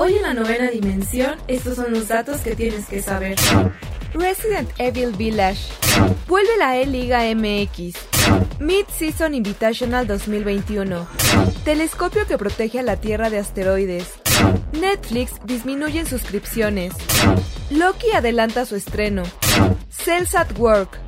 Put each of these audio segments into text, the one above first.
Hoy en la novena dimensión, estos son los datos que tienes que saber. Resident Evil Village. Vuelve la E-Liga MX. Mid-Season Invitational 2021. Telescopio que protege a la Tierra de asteroides. Netflix disminuye en suscripciones. Loki adelanta su estreno. Cells at Work.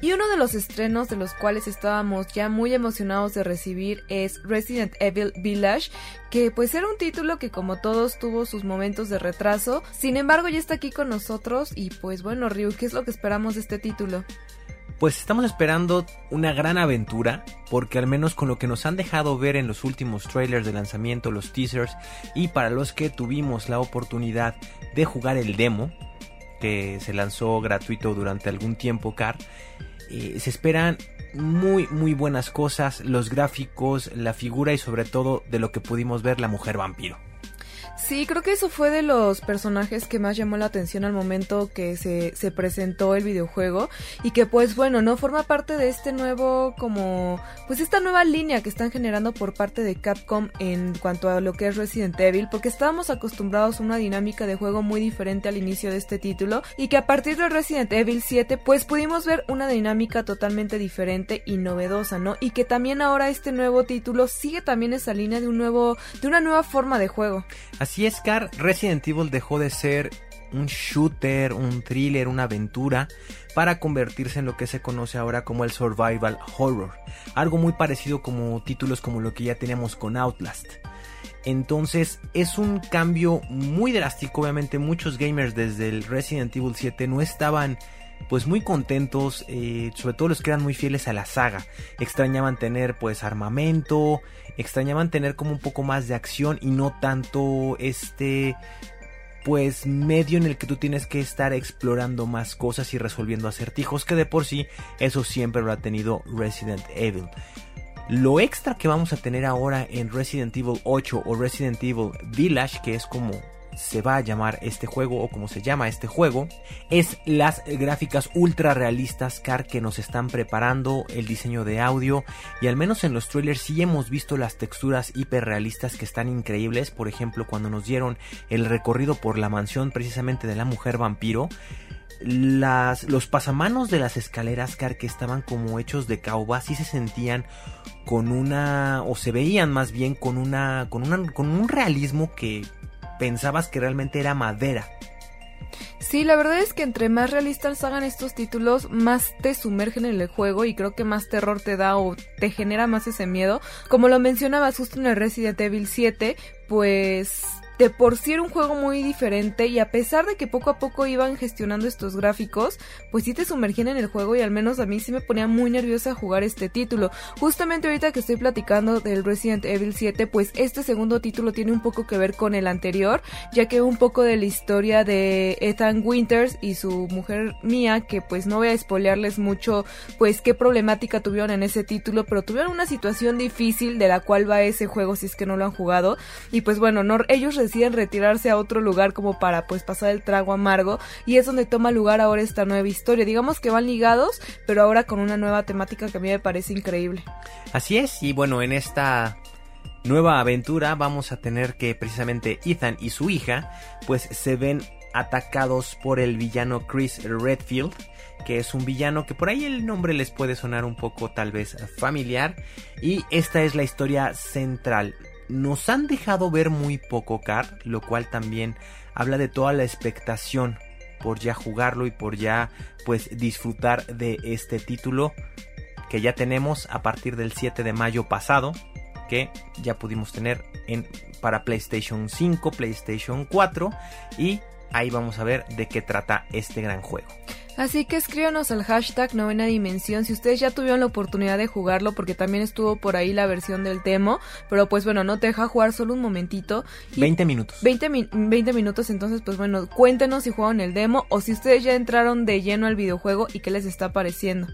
Y uno de los estrenos de los cuales estábamos ya muy emocionados de recibir es Resident Evil Village, que pues era un título que como todos tuvo sus momentos de retraso, sin embargo ya está aquí con nosotros y pues bueno Ryu, ¿qué es lo que esperamos de este título? Pues estamos esperando una gran aventura, porque al menos con lo que nos han dejado ver en los últimos trailers de lanzamiento, los teasers, y para los que tuvimos la oportunidad de jugar el demo, que se lanzó gratuito durante algún tiempo, Car, eh, se esperan muy muy buenas cosas, los gráficos, la figura y sobre todo de lo que pudimos ver la mujer vampiro. Sí, creo que eso fue de los personajes que más llamó la atención al momento que se, se, presentó el videojuego y que pues bueno, no forma parte de este nuevo como pues esta nueva línea que están generando por parte de Capcom en cuanto a lo que es Resident Evil, porque estábamos acostumbrados a una dinámica de juego muy diferente al inicio de este título y que a partir de Resident Evil 7 pues pudimos ver una dinámica totalmente diferente y novedosa, ¿no? Y que también ahora este nuevo título sigue también esa línea de un nuevo de una nueva forma de juego. Es, Car, Resident Evil dejó de ser un shooter, un thriller, una aventura, para convertirse en lo que se conoce ahora como el survival horror. Algo muy parecido como títulos como lo que ya teníamos con Outlast. Entonces es un cambio muy drástico, obviamente muchos gamers desde el Resident Evil 7 no estaban pues muy contentos, eh, sobre todo los que eran muy fieles a la saga. Extrañaban tener pues armamento, extrañaban tener como un poco más de acción y no tanto este pues medio en el que tú tienes que estar explorando más cosas y resolviendo acertijos que de por sí eso siempre lo ha tenido Resident Evil. Lo extra que vamos a tener ahora en Resident Evil 8 o Resident Evil Village, que es como se va a llamar este juego o como se llama este juego es las gráficas ultra realistas car que nos están preparando el diseño de audio. Y al menos en los trailers sí hemos visto las texturas hiperrealistas que están increíbles. Por ejemplo cuando nos dieron el recorrido por la mansión precisamente de la mujer vampiro las, los pasamanos de las escaleras car que estaban como hechos de caoba sí se sentían con una o se veían más bien con una con una con un realismo que pensabas que realmente era madera. Sí, la verdad es que entre más realistas hagan estos títulos, más te sumergen en el juego y creo que más terror te da o te genera más ese miedo. Como lo mencionabas justo en el Resident Evil 7, pues de por sí era un juego muy diferente y a pesar de que poco a poco iban gestionando estos gráficos, pues sí te sumergían en el juego y al menos a mí sí me ponía muy nerviosa jugar este título. Justamente ahorita que estoy platicando del Resident Evil 7, pues este segundo título tiene un poco que ver con el anterior, ya que un poco de la historia de Ethan Winters y su mujer Mia, que pues no voy a spoilearles mucho pues qué problemática tuvieron en ese título, pero tuvieron una situación difícil de la cual va ese juego si es que no lo han jugado y pues bueno, no, ellos deciden retirarse a otro lugar como para pues pasar el trago amargo y es donde toma lugar ahora esta nueva historia. Digamos que van ligados, pero ahora con una nueva temática que a mí me parece increíble. Así es, y bueno, en esta nueva aventura vamos a tener que precisamente Ethan y su hija pues se ven atacados por el villano Chris Redfield que es un villano que por ahí el nombre les puede sonar un poco tal vez familiar y esta es la historia central nos han dejado ver muy poco Car, lo cual también habla de toda la expectación por ya jugarlo y por ya pues disfrutar de este título que ya tenemos a partir del 7 de mayo pasado que ya pudimos tener en, para PlayStation 5, PlayStation 4 y ahí vamos a ver de qué trata este gran juego. Así que escríbanos al hashtag novena dimensión si ustedes ya tuvieron la oportunidad de jugarlo porque también estuvo por ahí la versión del demo, pero pues bueno, no te deja jugar solo un momentito. 20 minutos. 20, 20 minutos, entonces pues bueno, cuéntenos si jugaron el demo o si ustedes ya entraron de lleno al videojuego y qué les está pareciendo.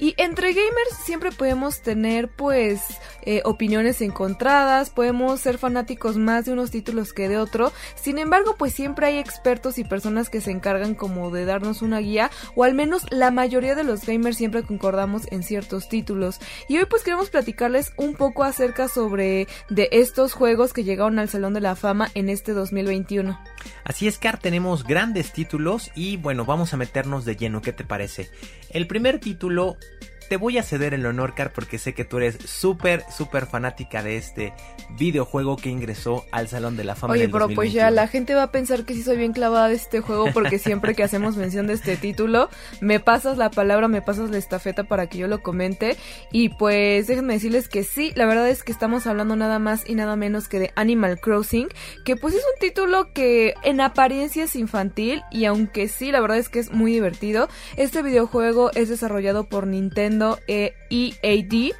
Y entre gamers siempre podemos tener pues eh, opiniones encontradas, podemos ser fanáticos más de unos títulos que de otro, sin embargo pues siempre hay expertos y personas que se encargan como de darnos una guía o al menos la mayoría de los gamers siempre concordamos en ciertos títulos. Y hoy pues queremos platicarles un poco acerca sobre de estos juegos que llegaron al Salón de la Fama en este 2021. Así es, Car, tenemos grandes títulos y bueno, vamos a meternos de lleno, ¿qué te parece? El primer título te voy a ceder el honor, Car, porque sé que tú eres súper, súper fanática de este videojuego que ingresó al Salón de la Fama. Oye, pero pues ya la gente va a pensar que sí soy bien clavada de este juego porque siempre que hacemos mención de este título, me pasas la palabra, me pasas la estafeta para que yo lo comente. Y pues déjenme decirles que sí, la verdad es que estamos hablando nada más y nada menos que de Animal Crossing, que pues es un título que en apariencia es infantil y aunque sí, la verdad es que es muy divertido, este videojuego es desarrollado por Nintendo EAD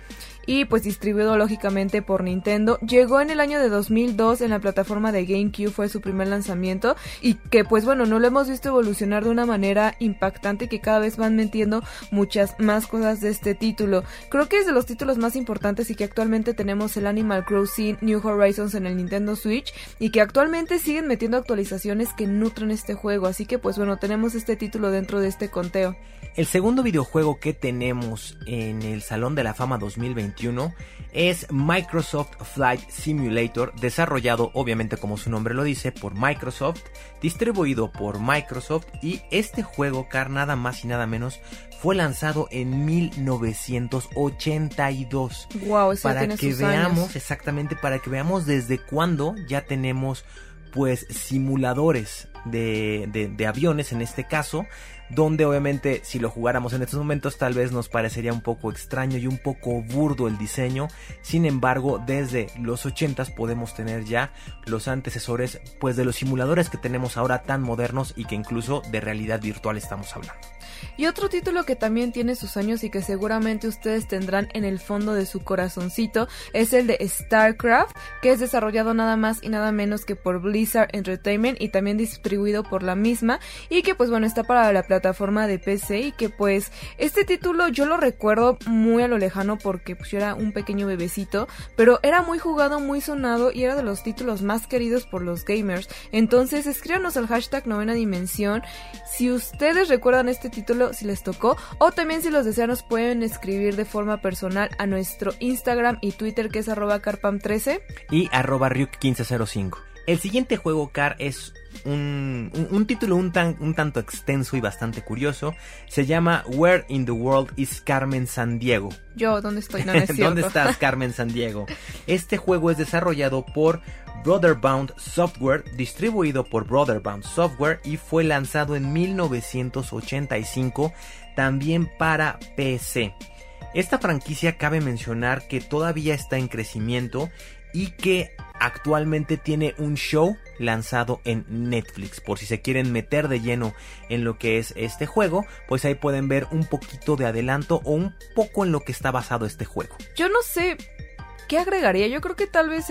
y pues distribuido lógicamente por Nintendo. Llegó en el año de 2002 en la plataforma de GameCube, fue su primer lanzamiento y que pues bueno, no lo hemos visto evolucionar de una manera impactante que cada vez van metiendo muchas más cosas de este título. Creo que es de los títulos más importantes y que actualmente tenemos el Animal Crossing New Horizons en el Nintendo Switch y que actualmente siguen metiendo actualizaciones que nutren este juego, así que pues bueno, tenemos este título dentro de este conteo. El segundo videojuego que tenemos en el Salón de la Fama 2021 es Microsoft Flight Simulator, desarrollado obviamente como su nombre lo dice por Microsoft, distribuido por Microsoft y este juego, car nada más y nada menos, fue lanzado en 1982. Wow, para que veamos exactamente para que veamos desde cuándo ya tenemos pues simuladores de, de, aviones en este caso donde obviamente si lo jugáramos en estos momentos tal vez nos parecería un poco extraño y un poco burdo el diseño. Sin embargo, desde los 80s podemos tener ya los antecesores pues de los simuladores que tenemos ahora tan modernos y que incluso de realidad virtual estamos hablando. Y otro título que también tiene sus años y que seguramente ustedes tendrán en el fondo de su corazoncito es el de StarCraft, que es desarrollado nada más y nada menos que por Blizzard Entertainment y también distribuido por la misma y que pues bueno está para la plataforma de PC y que pues este título yo lo recuerdo muy a lo lejano porque pues yo era un pequeño bebecito, pero era muy jugado, muy sonado y era de los títulos más queridos por los gamers. Entonces escríbanos al hashtag novena dimensión si ustedes recuerdan este título si les tocó o también si los desean nos pueden escribir de forma personal a nuestro Instagram y Twitter que es arroba carpam13 y arroba ryuk1505. El siguiente juego, Car, es un, título un, tan, un tanto extenso y bastante curioso. Se llama Where in the World is Carmen San Diego? Yo, ¿dónde estoy? No, ¿Dónde estás, Carmen San Diego? Este juego es desarrollado por Brotherbound Software, distribuido por Brotherbound Software y fue lanzado en 1985 también para PC. Esta franquicia cabe mencionar que todavía está en crecimiento y que actualmente tiene un show lanzado en Netflix. Por si se quieren meter de lleno en lo que es este juego, pues ahí pueden ver un poquito de adelanto o un poco en lo que está basado este juego. Yo no sé, ¿Qué agregaría? Yo creo que tal vez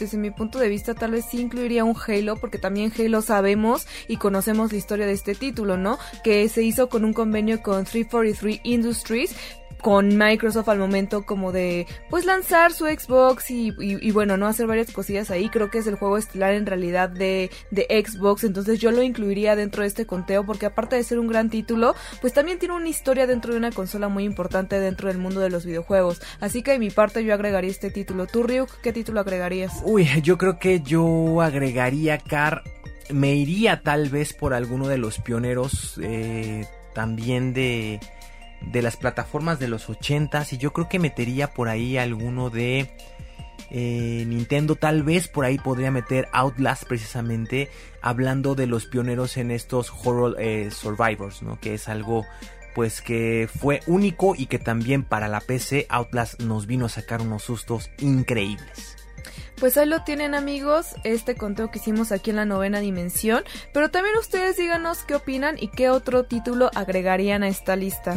desde mi punto de vista tal vez sí incluiría un Halo porque también Halo sabemos y conocemos la historia de este título, ¿no? Que se hizo con un convenio con 343 Industries con Microsoft al momento como de pues lanzar su Xbox y, bueno, no hacer varias cosillas ahí. Creo que es el juego estelar en realidad de, de Xbox, entonces yo lo incluiría dentro de este conteo porque aparte de ser un gran título, pues también tiene una historia dentro de una consola muy importante dentro del mundo de los videojuegos. Así que de mi parte yo agregaría este título. ¿Tú, Ryuk, qué título agregarías? Uy, yo creo que yo agregaría Car. Me iría tal vez por alguno de los pioneros eh, también de de las plataformas de los 80 y yo creo que metería por ahí alguno de Eh, Nintendo tal vez por ahí podría meter Outlast precisamente hablando de los pioneros en estos horror eh, survivors, ¿no? Que es algo pues que fue único y que también para la PC Outlast nos vino a sacar unos sustos increíbles. Pues ahí lo tienen amigos, este conteo que hicimos aquí en la novena dimensión, pero también ustedes díganos qué opinan y qué otro título agregarían a esta lista.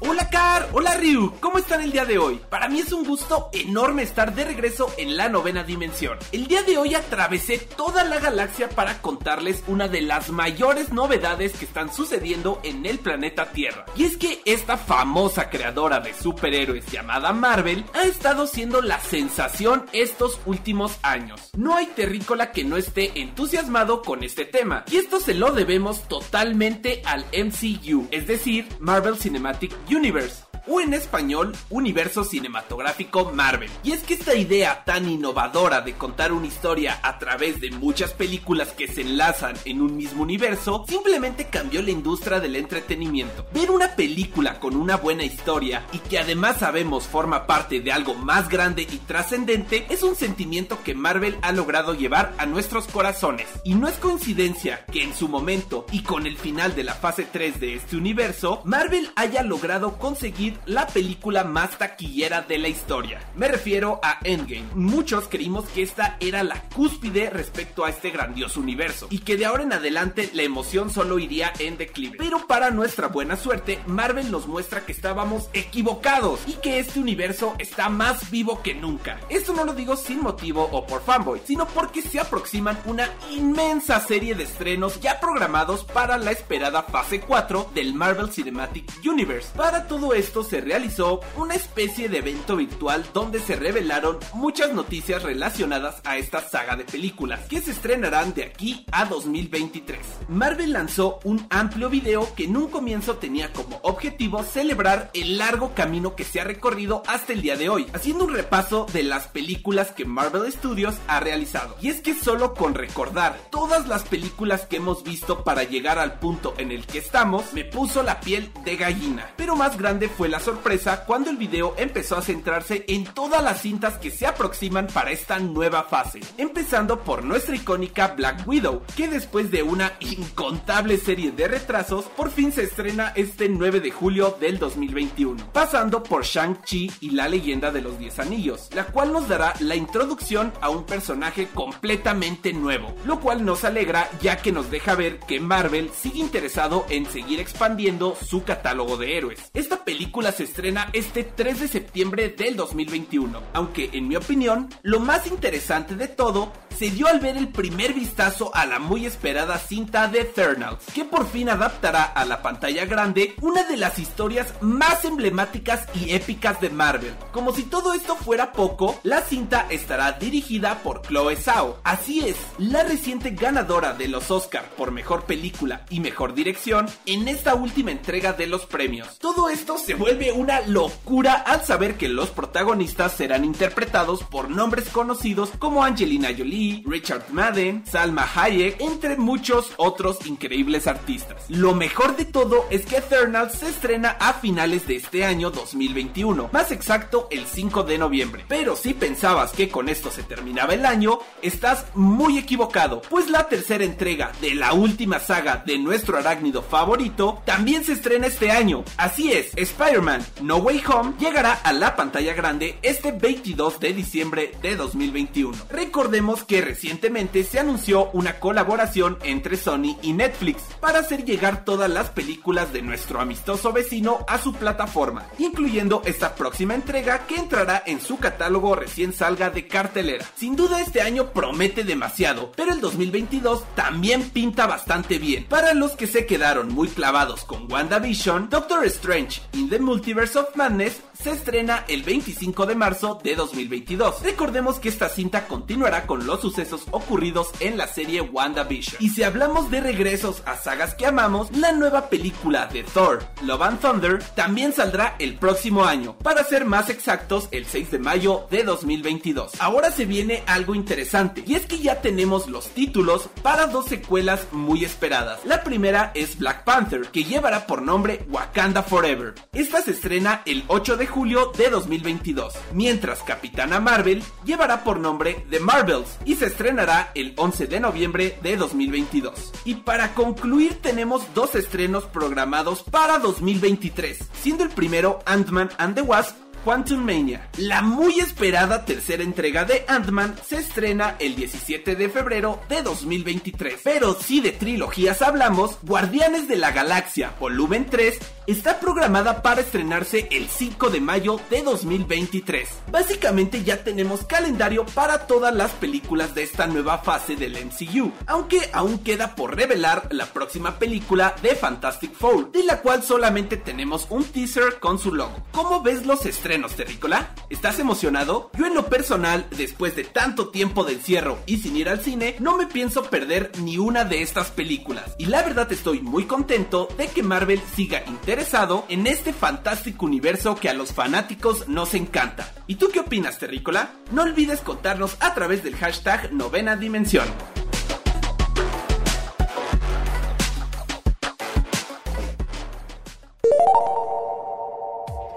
Hola Car, hola Ryu, ¿cómo están el día de hoy? Para mí es un gusto enorme estar de regreso en la novena dimensión. El día de hoy atravesé toda la galaxia para contarles una de las mayores novedades que están sucediendo en el planeta Tierra. Y es que esta famosa creadora de superhéroes llamada Marvel ha estado siendo la sensación estos últimos años. No hay terrícola que no esté entusiasmado con este tema. Y esto se lo debemos totalmente al MCU, es decir, Marvel Cinematic Universe o en español Universo Cinematográfico Marvel. Y es que esta idea tan innovadora de contar una historia a través de muchas películas que se enlazan en un mismo universo simplemente cambió la industria del entretenimiento. Ver una película con una buena historia y que además sabemos forma parte de algo más grande y trascendente es un sentimiento que Marvel ha logrado llevar a nuestros corazones. Y no es coincidencia que en su momento y con el final de la fase 3 de este universo, Marvel haya logrado conseguir la película más taquillera de la historia. Me refiero a Endgame. Muchos creímos que esta era la cúspide respecto a este grandioso universo y que de ahora en adelante la emoción solo iría en declive. Pero para nuestra buena suerte, Marvel nos muestra que estábamos equivocados y que este universo está más vivo que nunca. Esto no lo digo sin motivo o por fanboy, sino porque se aproximan una inmensa serie de estrenos ya programados para la esperada fase 4 del Marvel Cinematic Universe. Para todo esto se realizó una especie de evento virtual donde se revelaron muchas noticias relacionadas a esta saga de películas que se estrenarán de aquí a 2023. Marvel lanzó un amplio video que en un comienzo tenía como objetivo celebrar el largo camino que se ha recorrido hasta el día de hoy, haciendo un repaso de las películas que Marvel Studios ha realizado. Y es que solo con recordar todas las películas que hemos visto para llegar al punto en el que estamos, me puso la piel de gallina. Pero más grande fue la sorpresa cuando el video empezó a centrarse en todas las cintas que se aproximan para esta nueva fase, empezando por nuestra icónica Black Widow, que después de una incontable serie de retrasos, por fin se estrena este 9 de julio del 2021, pasando por Shang-Chi y la leyenda de los 10 anillos, la cual nos dará la introducción a un personaje completamente nuevo, lo cual nos alegra ya que nos deja ver que Marvel sigue interesado en seguir expandiendo su catálogo de héroes. Esta película se estrena este 3 de septiembre del 2021, aunque en mi opinión, lo más interesante de todo se dio al ver el primer vistazo a la muy esperada cinta de Eternals, que por fin adaptará a la pantalla grande una de las historias más emblemáticas y épicas de Marvel. Como si todo esto fuera poco, la cinta estará dirigida por Chloe Zhao. Así es, la reciente ganadora de los Oscar por mejor película y mejor dirección en esta última entrega de los premios. Todo esto se vuelve una locura al saber que los protagonistas serán interpretados por nombres conocidos como Angelina Jolie, Richard Madden, Salma Hayek, entre muchos otros increíbles artistas. Lo mejor de todo es que Eternals se estrena a finales de este año 2021, más exacto el 5 de noviembre. Pero si pensabas que con esto se terminaba el año, estás muy equivocado, pues la tercera entrega de la última saga de nuestro arácnido favorito también se estrena este año. Así es, Spider-Man No Way Home llegará a la pantalla grande este 22 de diciembre de 2021. Recordemos que recientemente se anunció una colaboración entre Sony y Netflix para hacer llegar todas las películas de nuestro amistoso vecino a su plataforma, incluyendo esta próxima entrega que entrará en su catálogo recién salga de cartelera. Sin duda este año promete demasiado, pero el 2022 también pinta bastante bien. Para los que se quedaron muy clavados con WandaVision, Doctor Strange in the Multiverse of Madness se estrena el 25 de marzo de 2022. Recordemos que esta cinta continuará con los sucesos ocurridos en la serie WandaVision. Y si hablamos de regresos a sagas que amamos, la nueva película de Thor, Love and Thunder, también saldrá el próximo año, para ser más exactos el 6 de mayo de 2022. Ahora se viene algo interesante, y es que ya tenemos los títulos para dos secuelas muy esperadas. La primera es Black Panther, que llevará por nombre Wakanda Forever. Esta se estrena el 8 de julio de 2022, mientras Capitana Marvel llevará por nombre The Marvels y se estrenará el 11 de noviembre de 2022. Y para concluir tenemos dos estrenos programados para 2023, siendo el primero Ant-Man and the Wasp Quantum Mania. La muy esperada tercera entrega de Ant-Man se estrena el 17 de febrero de 2023. Pero si de trilogías hablamos, Guardianes de la Galaxia Volumen 3 está programada para estrenarse el 5 de mayo de 2023. Básicamente ya tenemos calendario para todas las películas de esta nueva fase del MCU, aunque aún queda por revelar la próxima película de Fantastic Four, de la cual solamente tenemos un teaser con su logo. ¿Cómo ves los estrenos, Terrícola? ¿Estás emocionado? Yo en lo personal, después de tanto tiempo de encierro y sin ir al cine, no me pienso perder ni una de estas películas. Y la verdad estoy muy contento de que Marvel siga interesado en este fantástico universo que a los fanáticos nos encanta. ¿Y tú qué opinas, Terrícola? No olvides contarnos a través del hashtag Novena Dimensión.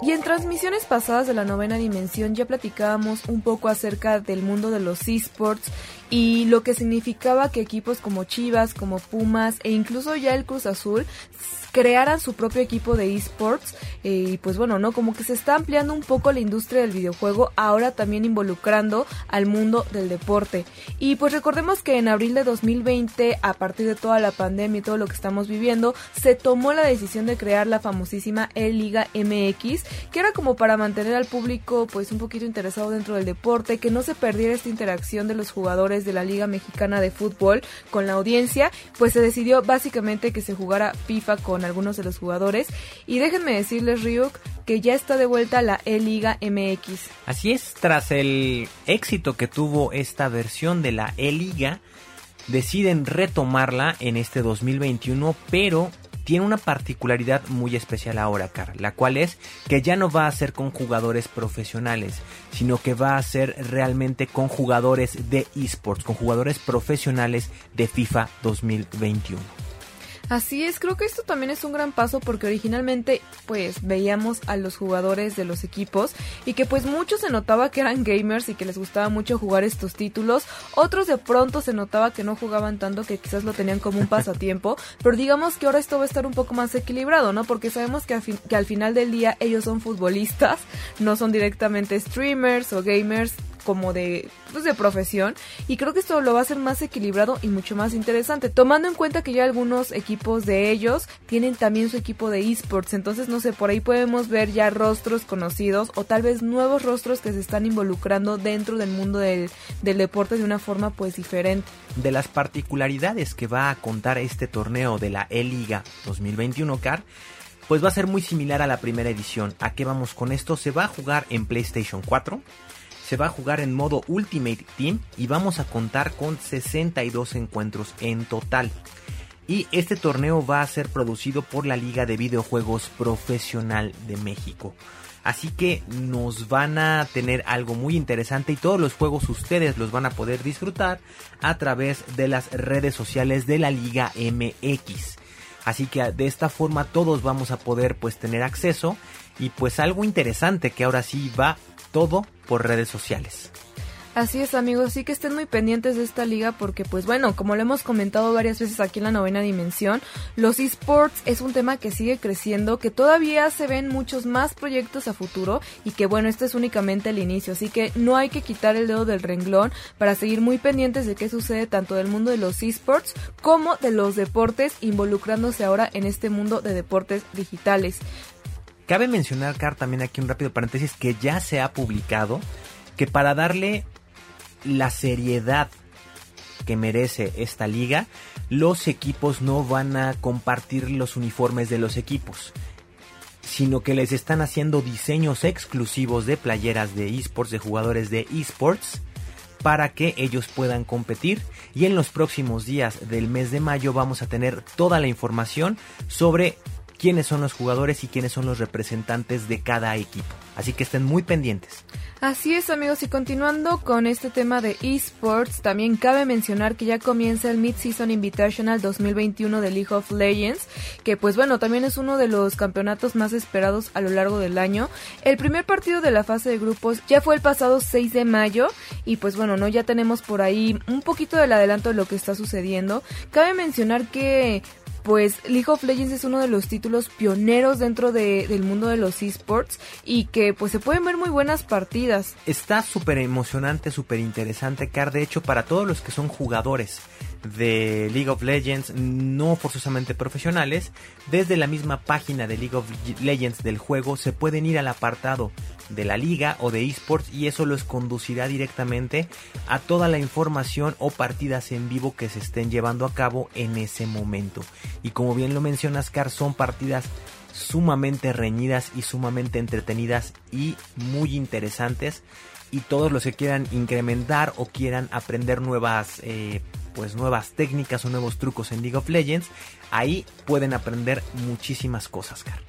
Y en transmisiones pasadas de la novena dimensión ya platicábamos un poco acerca del mundo de los esports y lo que significaba que equipos como Chivas, como Pumas e incluso ya el Cruz Azul crearan su propio equipo de esports eh, y pues bueno, ¿no? Como que se está ampliando un poco la industria del videojuego, ahora también involucrando al mundo del deporte. Y pues recordemos que en abril de 2020, a partir de toda la pandemia y todo lo que estamos viviendo, se tomó la decisión de crear la famosísima E-Liga MX, que era como para mantener al público pues un poquito interesado dentro del deporte, que no se perdiera esta interacción de los jugadores de la Liga Mexicana de Fútbol con la audiencia, pues se decidió básicamente que se jugara FIFA con algunos de los jugadores. Y déjenme decirles, Ryuk, que ya está de vuelta la E-Liga MX. Así es, tras el éxito que tuvo esta versión de la E-Liga, deciden retomarla en este 2021, pero tiene una particularidad muy especial ahora, Car, la cual es que ya no va a ser con jugadores profesionales, sino que va a ser realmente con jugadores de esports, con jugadores profesionales de FIFA 2021. Así es, creo que esto también es un gran paso porque originalmente pues veíamos a los jugadores de los equipos y que pues muchos se notaba que eran gamers y que les gustaba mucho jugar estos títulos, otros de pronto se notaba que no jugaban tanto que quizás lo tenían como un pasatiempo, pero digamos que ahora esto va a estar un poco más equilibrado, ¿no? Porque sabemos que, que al final del día ellos son futbolistas, no son directamente streamers o gamers como de, pues de profesión y creo que esto lo va a hacer más equilibrado y mucho más interesante, tomando en cuenta que ya algunos equipos de ellos tienen también su equipo de esports, entonces no sé, por ahí podemos ver ya rostros conocidos o tal vez nuevos rostros que se están involucrando dentro del mundo del, del deporte de una forma pues diferente. De las particularidades que va a contar este torneo de la E-Liga 2021 CAR, pues va a ser muy similar a la primera edición. ¿A qué vamos con esto? Se va a jugar en PlayStation 4 se va a jugar en modo Ultimate Team y vamos a contar con 62 encuentros en total. Y este torneo va a ser producido por la Liga de Videojuegos Profesional de México. Así que nos van a tener algo muy interesante y todos los juegos ustedes los van a poder disfrutar a través de las redes sociales de la Liga MX. Así que de esta forma todos vamos a poder pues tener acceso y pues algo interesante que ahora sí va todo por redes sociales. Así es amigos, así que estén muy pendientes de esta liga porque pues bueno, como lo hemos comentado varias veces aquí en la novena dimensión, los esports es un tema que sigue creciendo, que todavía se ven muchos más proyectos a futuro y que bueno, este es únicamente el inicio, así que no hay que quitar el dedo del renglón para seguir muy pendientes de qué sucede tanto del mundo de los esports como de los deportes involucrándose ahora en este mundo de deportes digitales. Cabe mencionar, Car, también aquí un rápido paréntesis, que ya se ha publicado que para darle la seriedad que merece esta liga, los equipos no van a compartir los uniformes de los equipos. sino que les están haciendo diseños exclusivos de playeras de esports, de jugadores de esports, para que ellos puedan competir y en los próximos días del mes de mayo vamos a tener toda la información sobre quiénes son los jugadores y quiénes son los representantes de cada equipo. Así que estén muy pendientes. Así es amigos y continuando con este tema de esports, también cabe mencionar que ya comienza el Mid-Season Invitational 2021 de League of Legends, que pues bueno, también es uno de los campeonatos más esperados a lo largo del año. El primer partido de la fase de grupos ya fue el pasado 6 de mayo y pues bueno, no ya tenemos por ahí un poquito del adelanto de lo que está sucediendo. Cabe mencionar que pues League of Legends es uno de los títulos pioneros dentro del mundo de los esports y que pues se pueden ver muy buenas partidas. Está súper emocionante, súper interesante, Car. De hecho, para todos los que son jugadores de League of Legends, no forzosamente profesionales, desde la misma página de League of Legends del juego se pueden ir al apartado de la liga o de esports y eso los conducirá directamente a toda la información o partidas en vivo que se estén llevando a cabo en ese momento. Y como bien lo mencionas, Car, son partidas sumamente reñidas y sumamente entretenidas y muy interesantes y todos los que quieran incrementar o quieran aprender nuevas eh, pues nuevas técnicas o nuevos trucos en League of Legends ahí pueden aprender muchísimas cosas Car.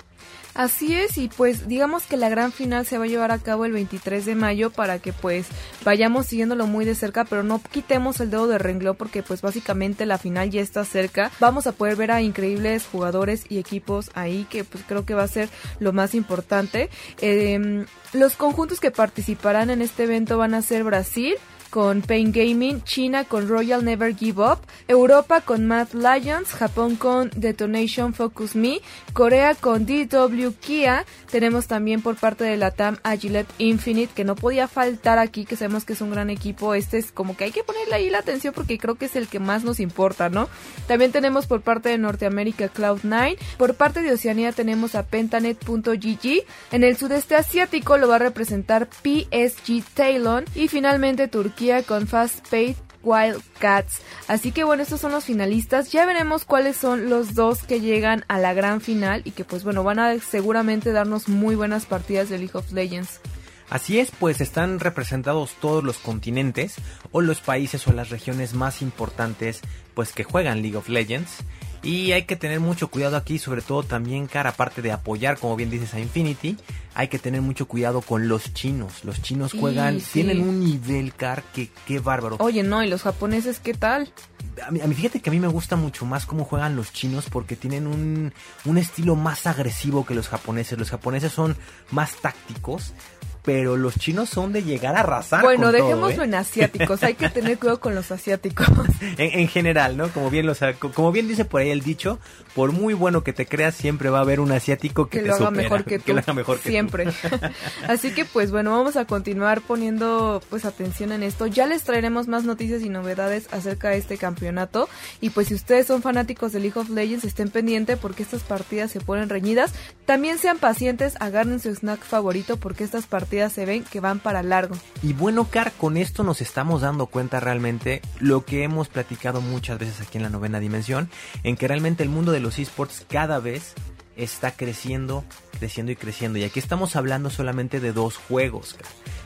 Así es, y pues digamos que la gran final se va a llevar a cabo el 23 de mayo para que pues vayamos siguiéndolo muy de cerca, pero no quitemos el dedo de renglón porque pues básicamente la final ya está cerca. Vamos a poder ver a increíbles jugadores y equipos ahí que pues creo que va a ser lo más importante. Em, los conjuntos que participarán en este evento van a ser Brasil, con Pain Gaming, China con Royal Never Give Up, Europa con Mad Lions, Japón con Detonation Focus Me, Corea con DW Kia, tenemos también por parte de la TAM Agilette Infinite, que no podía faltar aquí, que sabemos que es un gran equipo, este es como que hay que ponerle ahí la atención porque creo que es el que más nos importa, ¿no? También tenemos por parte de Norteamérica Cloud9, por parte de Oceanía tenemos a Pentanet.gg, en el sudeste asiático lo va a representar PSG Talon. Y finalmente Turquía con Fast Paid Wildcats. Así que bueno, estos son los finalistas. Ya veremos cuáles son los dos que llegan a la gran final y que pues bueno, van a seguramente darnos muy buenas partidas de League of Legends. Así es, pues están representados todos los continentes o los países o las regiones más importantes pues que juegan League of Legends. Y hay que tener mucho cuidado aquí, sobre todo también, cara, aparte de apoyar, como bien dices, a Infinity, hay que tener mucho cuidado con los chinos. Los chinos juegan, tienen un nivel, car, que qué bárbaro. Oye, no, ¿y los japoneses qué tal? A mí, fíjate que a mí me gusta mucho más cómo juegan los chinos porque tienen un, un estilo más agresivo que los japoneses. Los japoneses son más tácticos, pero los chinos son de llegar a arrasar. Bueno, dejémoslo ¿eh? en asiáticos, hay que tener cuidado con los asiáticos. en, general, ¿no? Como bien, como bien dice por ahí el dicho, por muy bueno que te creas, siempre va a haber un asiático que, te lo haga mejor que tú. Que lo haga mejor que siempre. Así que pues bueno, vamos a continuar poniendo pues atención en esto. Ya les traeremos más noticias y novedades acerca de este campeonato. Y pues si ustedes son fanáticos de League of Legends, estén pendientes porque estas partidas se ponen reñidas. También sean pacientes, agarren su snack favorito porque estas partidas se ven que van para largo. Y bueno, Car, con esto nos estamos dando cuenta realmente lo que hemos platicado muchas veces aquí en la novena dimensión, en que realmente el mundo de los esports cada vez está creciendo, creciendo y creciendo. Y aquí estamos hablando solamente de dos juegos.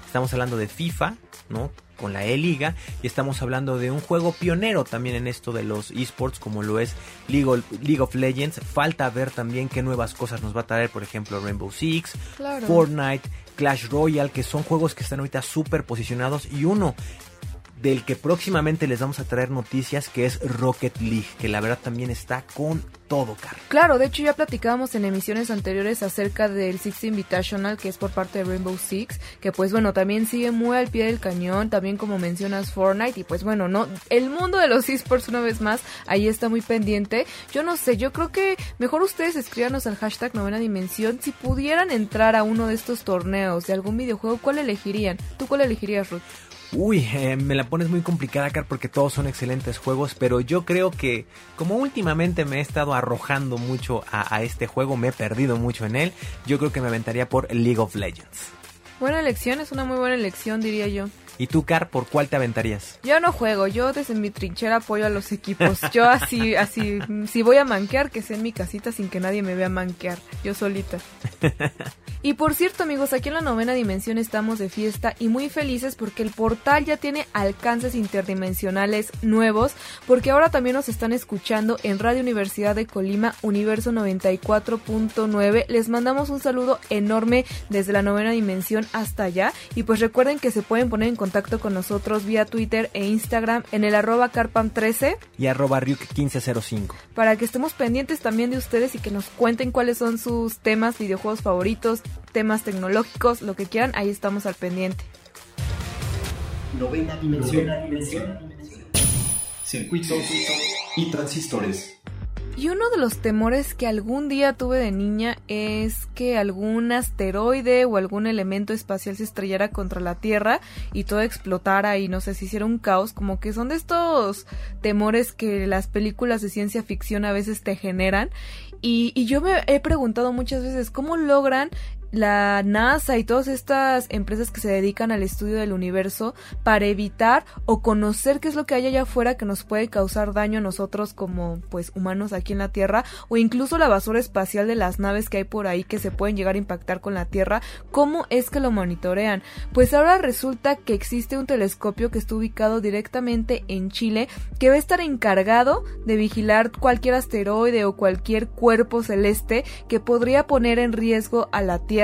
Estamos hablando de FIFA, ¿no? Con la E-Liga. Y estamos hablando de un juego pionero también en esto de los esports, como lo es League of, Legends. Falta ver también qué nuevas cosas nos va a traer, por ejemplo, Rainbow Six, Fortnite, Clash Royale, que son juegos que están ahorita súper posicionados. Y uno del que próximamente les vamos a traer noticias, que es Rocket League, que la verdad también está con todo, Carlos. Claro, de hecho ya platicábamos en emisiones anteriores acerca del Six Invitational, que es por parte de Rainbow Six, que pues bueno, también sigue muy al pie del cañón, también como mencionas Fortnite, y pues bueno, no, el mundo de los esports una vez más, ahí está muy pendiente. Yo no sé, yo creo que mejor ustedes escríbanos al hashtag novena dimensión, si pudieran entrar a uno de estos torneos de algún videojuego, ¿cuál elegirían? ¿Tú cuál elegirías, Ruth? Uy, eh, me la pones muy complicada, Car, porque todos son excelentes juegos, pero yo creo que como últimamente me he estado arrojando mucho a, este juego, me he perdido mucho en él, yo creo que me aventaría por League of Legends. Buena elección, es una muy buena elección, diría yo. ¿Y tú, Car, por cuál te aventarías? Yo no juego, yo desde mi trinchera apoyo a los equipos. Yo así, así, si voy a manquear, que sea en mi casita sin que nadie me vea manquear, yo solita. Y por cierto amigos, aquí en la novena dimensión estamos de fiesta y muy felices porque el portal ya tiene alcances interdimensionales nuevos, porque ahora también nos están escuchando en Radio Universidad de Colima, Universo 94.9. Les mandamos un saludo enorme desde la novena dimensión hasta allá y pues recuerden que se pueden poner en contacto con nosotros vía Twitter e Instagram en el arroba carpam13 Y arroba Ryuk1505. para que estemos pendientes también de ustedes y que nos cuenten cuáles son sus temas, videojuegos favoritos, temas tecnológicos, lo que quieran, ahí estamos al pendiente. Novena dimensión. Circuitos y transistores. Y uno de los temores que algún día tuve de niña es que algún asteroide o algún elemento espacial se estrellara contra la Tierra y todo explotara y no sé si hiciera un caos, como que son de estos temores que las películas de ciencia ficción a veces te generan. Y, y yo me he preguntado muchas veces cómo logran la NASA y todas estas empresas que se dedican al estudio del universo para evitar o conocer qué es lo que hay allá afuera que nos puede causar daño a nosotros como pues humanos aquí en la Tierra o incluso la basura espacial de las naves que hay por ahí que se pueden llegar a impactar con la Tierra, ¿cómo es que lo monitorean? Pues ahora resulta que existe un telescopio que está ubicado directamente en Chile que va a estar encargado de vigilar cualquier asteroide o cualquier cuerpo celeste que podría poner en riesgo a la Tierra.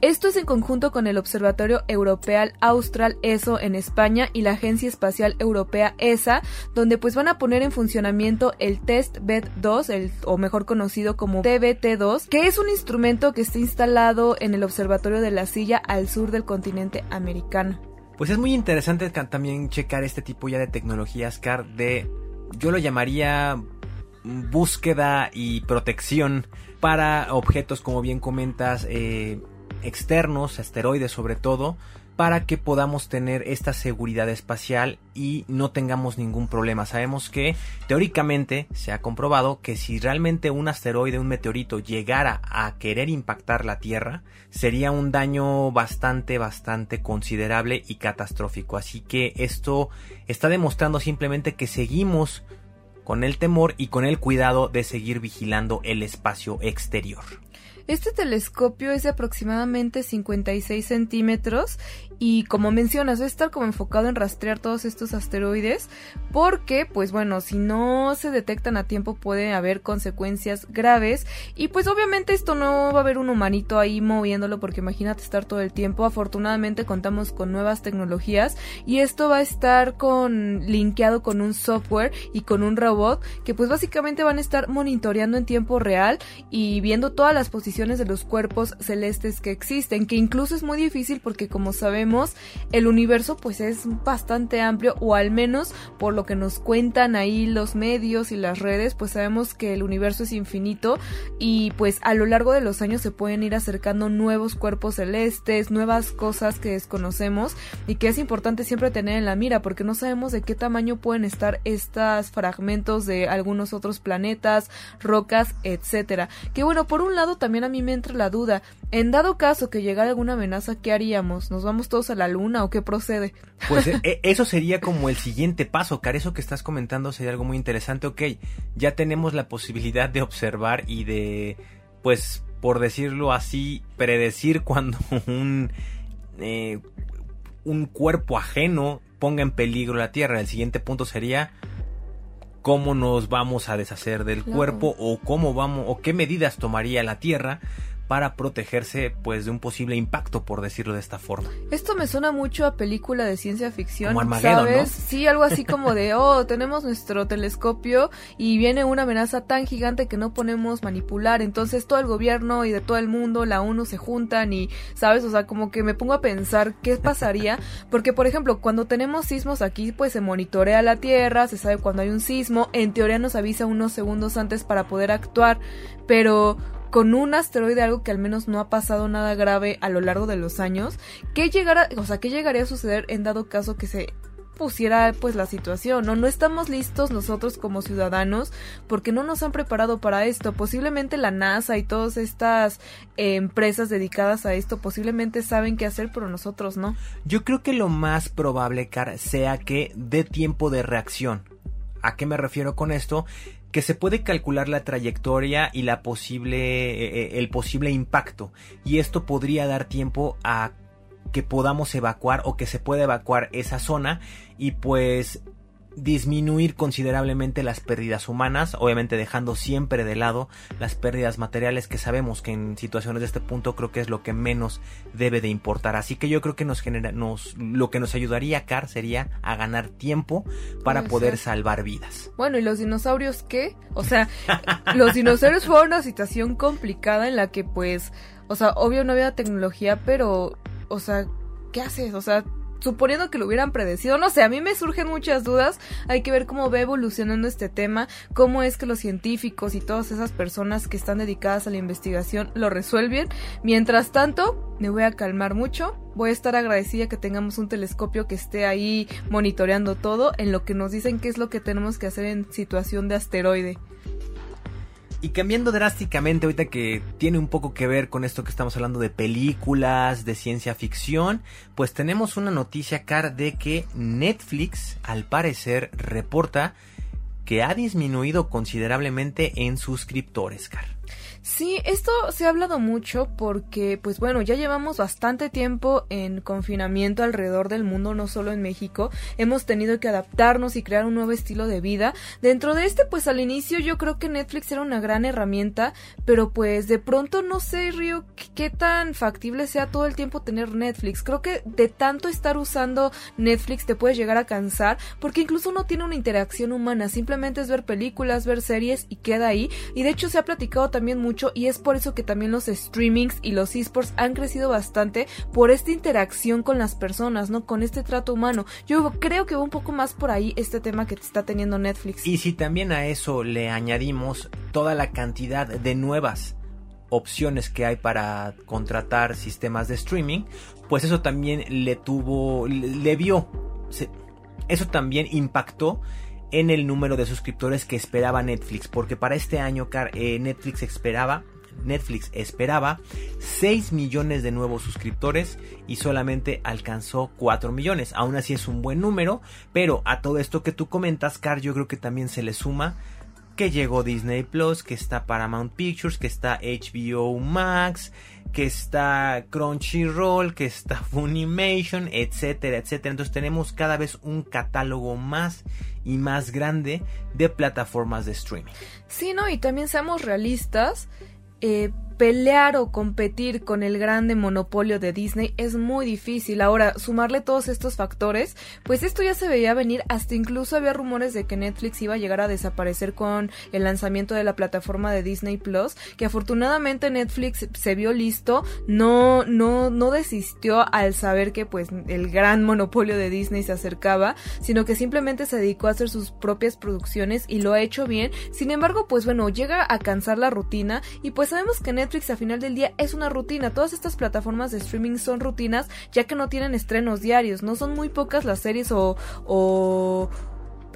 Esto es en conjunto con el Observatorio Europeo Austral ESO en España y la Agencia Espacial Europea ESA, donde pues van a poner en funcionamiento el Test Bed 2, el, o mejor conocido como TBT2, que es un instrumento que está instalado en el Observatorio de la Silla al sur del continente americano. Pues es muy interesante también checar este tipo ya de tecnologías, Car, de, yo lo llamaría búsqueda y protección para objetos, como bien comentas, eh, externos, asteroides sobre todo, para que podamos tener esta seguridad espacial y no tengamos ningún problema. Sabemos que teóricamente se ha comprobado que si realmente un asteroide, un meteorito llegara a querer impactar la Tierra, sería un daño bastante, bastante considerable y catastrófico. Así que esto está demostrando simplemente que seguimos con el temor y con el cuidado de seguir vigilando el espacio exterior. Este telescopio es de aproximadamente 56 centímetros y como mencionas va a estar como enfocado en rastrear todos estos asteroides porque pues bueno si no se detectan a tiempo puede haber consecuencias graves. Y pues obviamente esto no va a haber un humanito ahí moviéndolo porque imagínate estar todo el tiempo. Afortunadamente contamos con nuevas tecnologías y esto va a estar con linkeado con un software y con un robot que pues básicamente van a estar monitoreando en tiempo real y viendo todas las posiciones de los cuerpos celestes que existen, que incluso es muy difícil porque como sabemos el universo pues es bastante amplio o al menos por lo que nos cuentan ahí los medios y las redes pues sabemos que el universo es infinito y pues a lo largo de los años se pueden ir acercando nuevos cuerpos celestes, nuevas cosas que desconocemos y que es importante siempre tener en la mira porque no sabemos de qué tamaño pueden estar estos fragmentos de algunos otros planetas, rocas, etcétera. Que bueno, por un lado también a mí me entra la duda, en dado caso que llegara alguna amenaza, ¿qué haríamos? ¿Nos vamos a la luna o qué procede? Pues eh, eh, eso sería como el siguiente paso, Car. Eso que estás comentando sería algo muy interesante. Ok, ya tenemos la posibilidad de observar y de, pues, por decirlo así, predecir cuando un, eh, un cuerpo ajeno ponga en peligro la Tierra. El siguiente punto sería cómo nos vamos a deshacer del Claro. cuerpo o cómo vamos o qué medidas tomaría la Tierra para protegerse pues de un posible impacto por decirlo de esta forma. Esto me suena mucho a película de ciencia ficción, Como ¿sabes? ¿no? Sí, algo así como de, oh, tenemos nuestro telescopio y viene una amenaza tan gigante que no podemos manipular, entonces todo el gobierno y de todo el mundo, la ONU se juntan y, ¿sabes? O sea, como que me pongo a pensar qué pasaría, porque por ejemplo, cuando tenemos sismos aquí, pues se monitorea la Tierra, se sabe cuando hay un sismo, en teoría nos avisa unos segundos antes para poder actuar, pero con un asteroide, algo que al menos no ha pasado nada grave a lo largo de los años, ¿qué llegará, o sea, qué llegaría a suceder en dado caso que se pusiera pues la situación, ¿no? No estamos listos nosotros como ciudadanos porque no nos han preparado para esto. Posiblemente la NASA y todas estas empresas dedicadas a esto posiblemente saben qué hacer, pero nosotros no. Yo creo que lo más probable, Car, sea que dé tiempo de reacción. ¿A qué me refiero con esto? Que se puede calcular la trayectoria y la posible eh, eh, el posible impacto. Y esto podría dar tiempo a que podamos evacuar o que se pueda evacuar esa zona. Y pues disminuir considerablemente las pérdidas humanas, obviamente dejando siempre de lado las pérdidas materiales que sabemos que en situaciones de este punto creo que es lo que menos debe de importar. Así que yo creo que nos genera nos lo que nos ayudaría Car sería a ganar tiempo para poder salvar vidas. Bueno, ¿y los dinosaurios qué? O sea, los dinosaurios fueron una situación complicada en la que pues, o sea, obvio no había tecnología, pero o sea, ¿qué haces? O sea, suponiendo que lo hubieran predecido, no sé, a mí me surgen muchas dudas, hay que ver cómo va evolucionando este tema, cómo es que los científicos y todas esas personas que están dedicadas a la investigación lo resuelven. Mientras tanto, me voy a calmar mucho, voy a estar agradecida que tengamos un telescopio que esté ahí monitoreando todo en lo que nos dicen qué es lo que tenemos que hacer en situación de asteroide. Y cambiando drásticamente, ahorita que tiene un poco que ver con esto que estamos hablando de películas, de ciencia ficción, pues tenemos una noticia, Car, de que Netflix, al parecer, reporta que ha disminuido considerablemente en suscriptores, Car. Sí, esto se ha hablado mucho porque, pues bueno, ya llevamos bastante tiempo en confinamiento alrededor del mundo, no solo en México. Hemos tenido que adaptarnos y crear un nuevo estilo de vida. Dentro de este, pues al inicio yo creo que Netflix era una gran herramienta, pero pues de pronto no sé, Río, qué tan factible sea todo el tiempo tener Netflix. Creo que de tanto estar usando Netflix te puedes llegar a cansar porque incluso no tiene una interacción humana, simplemente es ver películas, ver series y queda ahí. Y de hecho se ha platicado también mucho y es por eso que también los streamings y los esports han crecido bastante por esta interacción con las personas, ¿no? Con este trato humano. Yo creo que va un poco más por ahí este tema que está teniendo Netflix. Y si también a eso le añadimos toda la cantidad de nuevas opciones que hay para contratar sistemas de streaming, pues eso también le tuvo, le, vio, eso también impactó en el número de suscriptores que esperaba Netflix, porque para este año eh, Netflix esperaba Netflix esperaba 6 millones de nuevos suscriptores y solamente alcanzó 4 millones. Aún así es un buen número, pero a todo esto que tú comentas, Car, yo creo que también se le suma que llegó Disney Plus, que está Paramount Pictures, que está HBO Max, que está Crunchyroll, que está Funimation, etcétera, etcétera. Entonces tenemos cada vez un catálogo más y más grande de plataformas de streaming. Sí, ¿no? Y también seamos realistas. Eh, pelear o competir con el grande monopolio de Disney es muy difícil. Ahora, sumarle todos estos factores, pues esto ya se veía venir, hasta incluso había rumores de que Netflix iba a llegar a desaparecer con el lanzamiento de la plataforma de Disney Plus, que afortunadamente Netflix se vio listo, no, no, no desistió al saber que pues el gran monopolio de Disney se acercaba, sino que simplemente se dedicó a hacer sus propias producciones y lo ha hecho bien. Sin embargo, pues bueno, llega a cansar la rutina y pues sabemos que Netflix Netflix a final del día es una rutina. Todas estas plataformas de streaming son rutinas ya que no tienen estrenos diarios. No son muy pocas las series o, o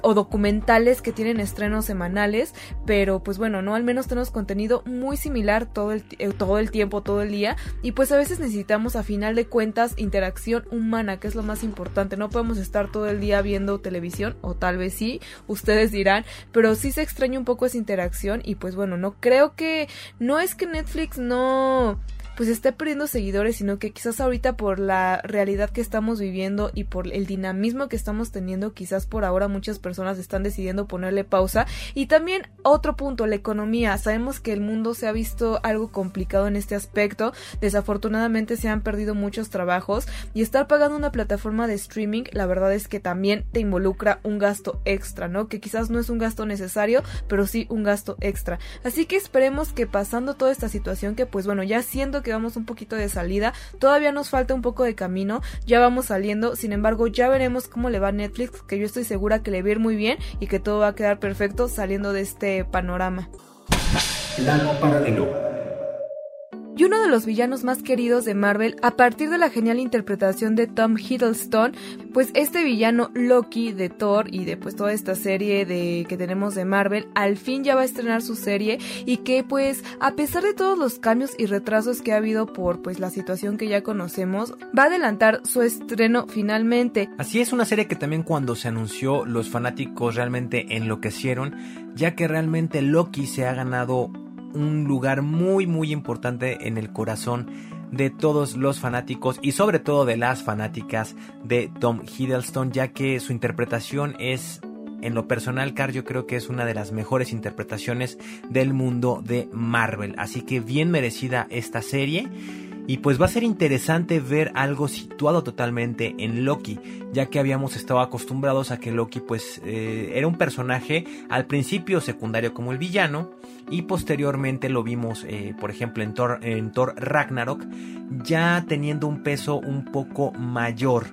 o documentales que tienen estrenos semanales, pero pues bueno, no al menos tenemos contenido muy similar todo el, eh, todo el tiempo, todo el día y pues a veces necesitamos a final de cuentas interacción humana, que es lo más importante. No podemos estar todo el día viendo televisión o tal vez sí, ustedes dirán, pero sí se extraña un poco esa interacción y pues bueno, no creo que no es que Netflix no pues esté perdiendo seguidores, sino que quizás ahorita por la realidad que estamos viviendo y por el dinamismo que estamos teniendo, quizás por ahora muchas personas están decidiendo ponerle pausa. Y también otro punto, la economía. Sabemos que el mundo se ha visto algo complicado en este aspecto. Desafortunadamente se han perdido muchos trabajos y estar pagando una plataforma de streaming, la verdad es que también te involucra un gasto extra, ¿no? Que quizás no es un gasto necesario, pero sí un gasto extra. Así que esperemos que pasando toda esta situación, que pues bueno, ya siendo que vamos un poquito de salida. Todavía nos falta un poco de camino, ya vamos saliendo. Sin embargo, ya veremos cómo le va a Netflix, que yo estoy segura que le va a ir muy bien y que todo va a quedar perfecto saliendo de este panorama. Plano paralelo. Y uno de los villanos más queridos de Marvel a partir de la genial interpretación de Tom Hiddleston, pues este villano Loki de Thor y de pues toda esta serie de que tenemos de Marvel al fin ya va a estrenar su serie y que pues a pesar de todos los cambios y retrasos que ha habido por pues la situación que ya conocemos, va a adelantar su estreno finalmente. Así es una serie que también cuando se anunció los fanáticos realmente enloquecieron, ya que realmente Loki se ha ganado un lugar muy muy importante en el corazón de todos los fanáticos y sobre todo de las fanáticas de Tom Hiddleston ya que su interpretación es en lo personal, Car, yo creo que es una de las mejores interpretaciones del mundo de Marvel. Así que bien merecida esta serie. Y pues va a ser interesante ver algo situado totalmente en Loki, ya que habíamos estado acostumbrados a que Loki pues eh, era un personaje al principio secundario como el villano y posteriormente lo vimos eh, por ejemplo en Thor, en Thor Ragnarok ya teniendo un peso un poco mayor,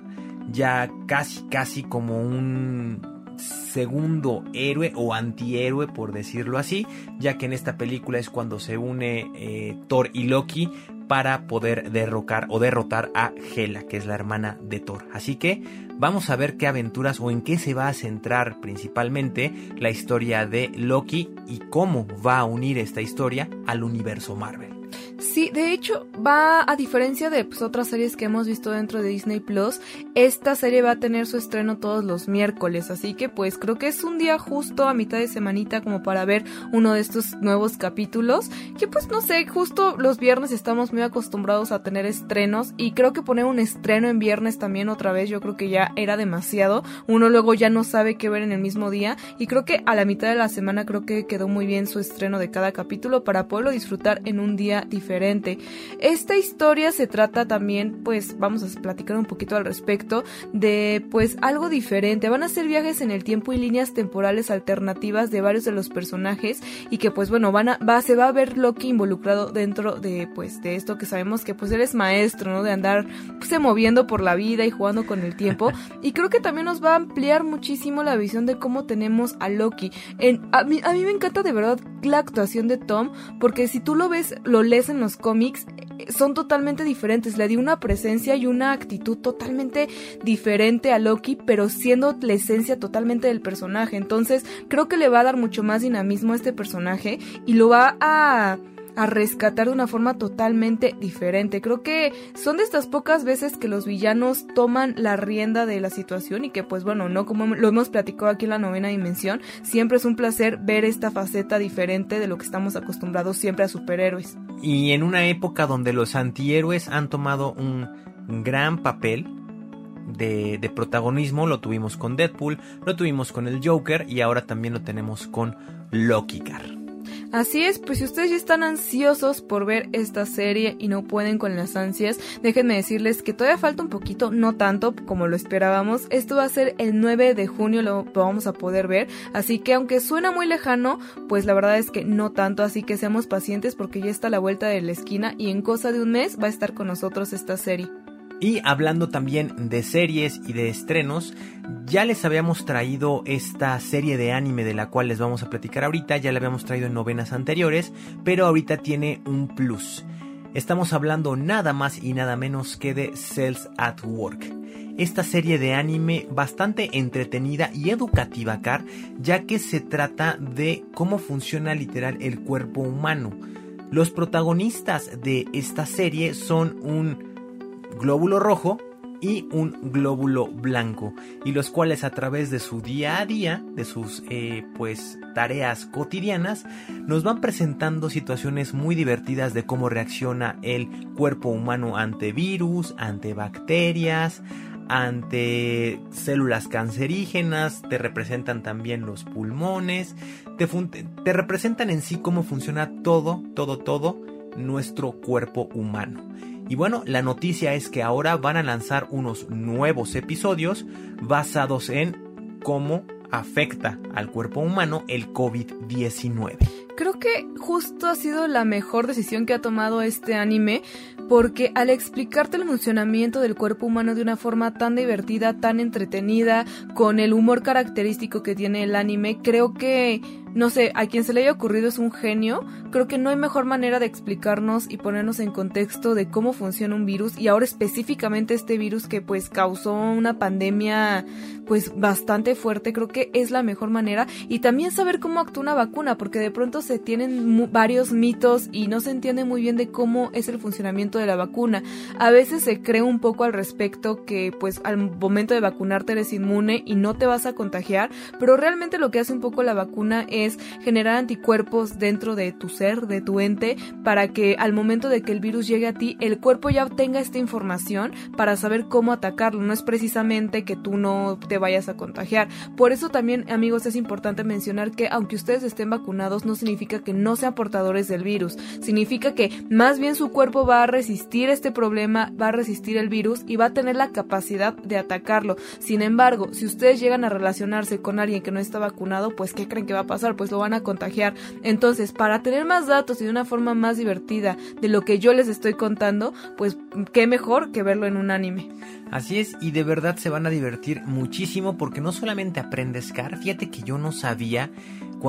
ya casi casi como un segundo héroe o antihéroe, por decirlo así, ya que en esta película es cuando se une eh, Thor y Loki para poder derrocar o derrotar a Hela, que es la hermana de Thor. Así que vamos a ver qué aventuras o en qué se va a centrar principalmente la historia de Loki y cómo va a unir esta historia al universo Marvel. Sí, de hecho, va a diferencia de pues, otras series que hemos visto dentro de Disney Plus, esta serie va a tener su estreno todos los miércoles, así que pues creo que es un día justo a mitad de semanita como para ver uno de estos nuevos capítulos, que pues no sé, justo los viernes estamos muy acostumbrados a tener estrenos y creo que poner un estreno en viernes también otra vez, yo creo que ya era demasiado, uno luego ya no sabe qué ver en el mismo día y creo que a la mitad de la semana creo que quedó muy bien su estreno de cada capítulo para poderlo disfrutar en un día diferente esta historia se trata también, pues vamos a platicar un poquito al respecto, de pues algo diferente. Van a ser viajes en el tiempo y líneas temporales alternativas de varios de los personajes y que pues bueno, van a, va, se va a ver Loki involucrado dentro de pues de esto que sabemos que pues él es maestro, ¿no? De andar pues, se moviendo por la vida y jugando con el tiempo. y creo que también nos va a ampliar muchísimo la visión de cómo tenemos a Loki. En, a, mí, a mí me encanta de verdad la actuación de Tom porque si tú lo ves, lo lees en los cómics son totalmente diferentes. Le dio una presencia y una actitud totalmente diferente a Loki, pero siendo la esencia totalmente del personaje. Entonces, creo que le va a dar mucho más dinamismo a este personaje y lo va a a rescatar de una forma totalmente diferente. Creo que son de estas pocas veces que los villanos toman la rienda de la situación y que pues bueno, no como lo hemos platicado aquí en la novena dimensión, siempre es un placer ver esta faceta diferente de lo que estamos acostumbrados siempre a superhéroes. Y en una época donde los antihéroes han tomado un gran papel, de, protagonismo. Lo tuvimos con Deadpool, lo tuvimos con el Joker y ahora también lo tenemos con Loki Car. Así es, pues si ustedes ya están ansiosos por ver esta serie y no pueden con las ansias, déjenme decirles que todavía falta un poquito, no tanto como lo esperábamos. Esto va a ser el 9 de junio, lo vamos a poder ver. Así que aunque suena muy lejano, pues la verdad es que no tanto, así que seamos pacientes porque ya está a la vuelta de la esquina y en cosa de un mes va a estar con nosotros esta serie. Y hablando también de series y de estrenos, ya les habíamos traído esta serie de anime de la cual les vamos a platicar ahorita, ya la habíamos traído en novenas anteriores, pero ahorita tiene un plus. Estamos hablando nada más y nada menos que de Cells at Work. Esta serie de anime bastante entretenida y educativa, Car, ya que se trata de cómo funciona literal el cuerpo humano. Los protagonistas de esta serie son un glóbulo rojo y un glóbulo blanco y los cuales a través de su día a día de sus eh, pues tareas cotidianas nos van presentando situaciones muy divertidas de cómo reacciona el cuerpo humano ante virus ante bacterias ante células cancerígenas te representan también los pulmones te, te representan en sí cómo funciona todo todo todo nuestro cuerpo humano y bueno, la noticia es que ahora van a lanzar unos nuevos episodios basados en cómo afecta al cuerpo humano el COVID-19. Creo que justo ha sido la mejor decisión que ha tomado este anime porque al explicarte el funcionamiento del cuerpo humano de una forma tan divertida, tan entretenida, con el humor característico que tiene el anime, creo que no sé, a quien se le haya ocurrido es un genio, creo que no hay mejor manera de explicarnos y ponernos en contexto de cómo funciona un virus y ahora específicamente este virus que pues causó una pandemia pues bastante fuerte, creo que es la mejor manera. Y también saber cómo actúa una vacuna porque de pronto se tienen varios mitos y no se entiende muy bien de cómo es el funcionamiento de la vacuna. A veces se cree un poco al respecto que pues al momento de vacunarte eres inmune y no te vas a contagiar, pero realmente lo que hace un poco la vacuna es generar anticuerpos dentro de tu ser, de tu ente, para que al momento de que el virus llegue a ti, el cuerpo ya tenga esta información para saber cómo atacarlo. No es precisamente que tú no te vayas a contagiar. Por eso también, amigos, es importante mencionar que aunque ustedes estén vacunados, no significa que no sean portadores del virus. Significa que más bien su cuerpo va a resistir este problema, va a resistir el virus y va a tener la capacidad de atacarlo. Sin embargo, si ustedes llegan a relacionarse con alguien que no está vacunado, pues ¿qué creen que va a pasar? pues lo van a contagiar. Entonces, para tener más datos y de una forma más divertida de lo que yo les estoy contando, pues qué mejor que verlo en un anime. Así es, y de verdad se van a divertir muchísimo porque no solamente aprendes Car, fíjate que yo no sabía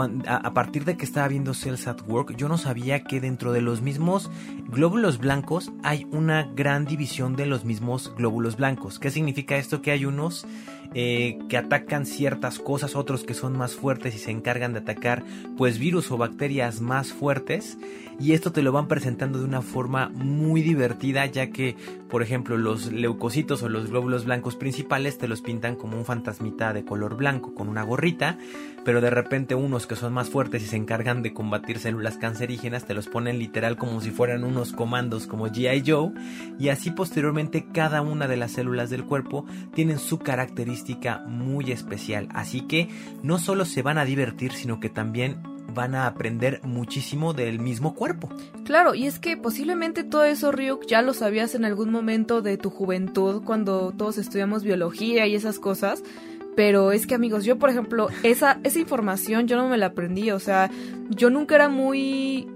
a, partir de que estaba viendo Cells at Work, yo no sabía que dentro de los mismos glóbulos blancos hay una gran división de los mismos glóbulos blancos. ¿Qué significa esto? Que hay unos eh, que atacan ciertas cosas, otros que son más fuertes y se encargan de atacar pues virus o bacterias más fuertes. Y esto te lo van presentando de una forma muy divertida ya que por ejemplo los leucocitos o los glóbulos blancos principales te los pintan como un fantasmita de color blanco con una gorrita pero de repente unos que son más fuertes y se encargan de combatir células cancerígenas te los ponen literal como si fueran unos comandos como GI Joe. Y así posteriormente cada una de las células del cuerpo tienen su característica muy especial así que no solo se van a divertir sino que también van a aprender muchísimo del mismo cuerpo. Claro, y es que posiblemente todo eso, Ryuk, ya lo sabías en algún momento de tu juventud, cuando todos estudiamos biología y esas cosas. Pero es que amigos, yo por ejemplo, esa, esa información yo no me la aprendí, o sea, yo nunca era muy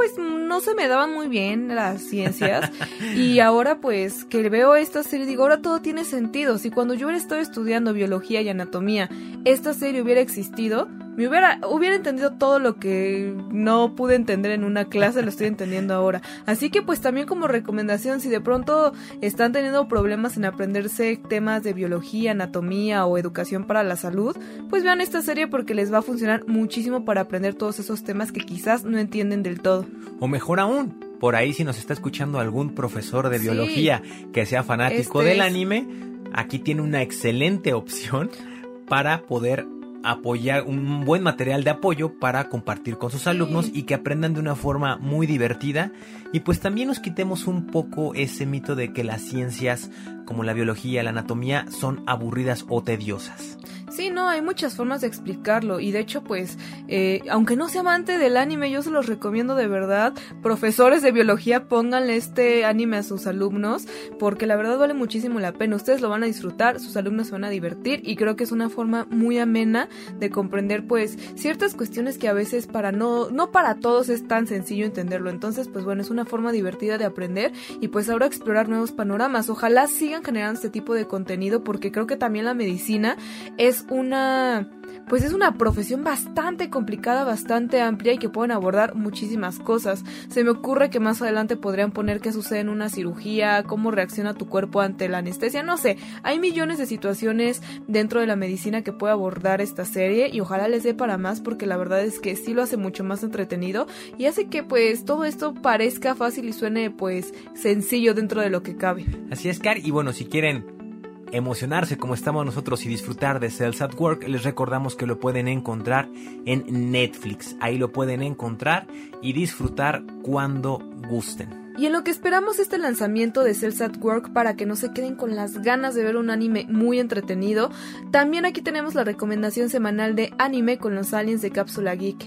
pues no se me daban muy bien las ciencias. Y ahora pues que veo esta serie digo ahora todo tiene sentido. Si cuando yo hubiera estado estudiando biología y anatomía esta serie hubiera existido me hubiera, hubiera entendido todo lo que no pude entender en una clase, lo estoy entendiendo ahora. Así que pues también como recomendación, si de pronto están teniendo problemas en aprenderse temas de biología, anatomía o educación para la salud, pues vean esta serie porque les va a funcionar muchísimo para aprender todos esos temas que quizás no entienden del todo. O mejor aún, por ahí si nos está escuchando algún profesor de biología que sea fanático este del anime, aquí tiene una excelente opción para poder apoyar un buen material de apoyo para compartir con sus alumnos y que aprendan de una forma muy divertida y pues también nos quitemos un poco ese mito de que las ciencias como la biología, la anatomía son aburridas o tediosas. Sí, no, hay muchas formas de explicarlo y de hecho pues, eh, aunque no sea amante del anime, yo se los recomiendo de verdad. Profesores de biología, pónganle este anime a sus alumnos porque la verdad vale muchísimo la pena. Ustedes lo van a disfrutar, sus alumnos se van a divertir y creo que es una forma muy amena de comprender pues ciertas cuestiones que a veces para no, no para todos es tan sencillo entenderlo. Entonces pues bueno, es una forma divertida de aprender y pues ahora explorar nuevos panoramas. Ojalá sigan generando este tipo de contenido porque creo que también la medicina es una pues es una profesión bastante complicada, bastante amplia y que pueden abordar muchísimas cosas. Se me ocurre que más adelante podrían poner qué sucede en una cirugía, cómo reacciona tu cuerpo ante la anestesia, no sé, hay millones de situaciones dentro de la medicina que puede abordar esta serie y ojalá les dé para más porque la verdad es que sí lo hace mucho más entretenido y hace que pues todo esto parezca fácil y suene pues sencillo dentro de lo que cabe. Así es, Car, y bueno, si quieren emocionarse como estamos nosotros y disfrutar de Cells at Work, les recordamos que lo pueden encontrar en Netflix. Ahí lo pueden encontrar y disfrutar cuando gusten. Y en lo que esperamos este lanzamiento de Cells at Work para que no se queden con las ganas de ver un anime muy entretenido, también aquí tenemos la recomendación semanal de anime con los aliens de Cápsula Geek.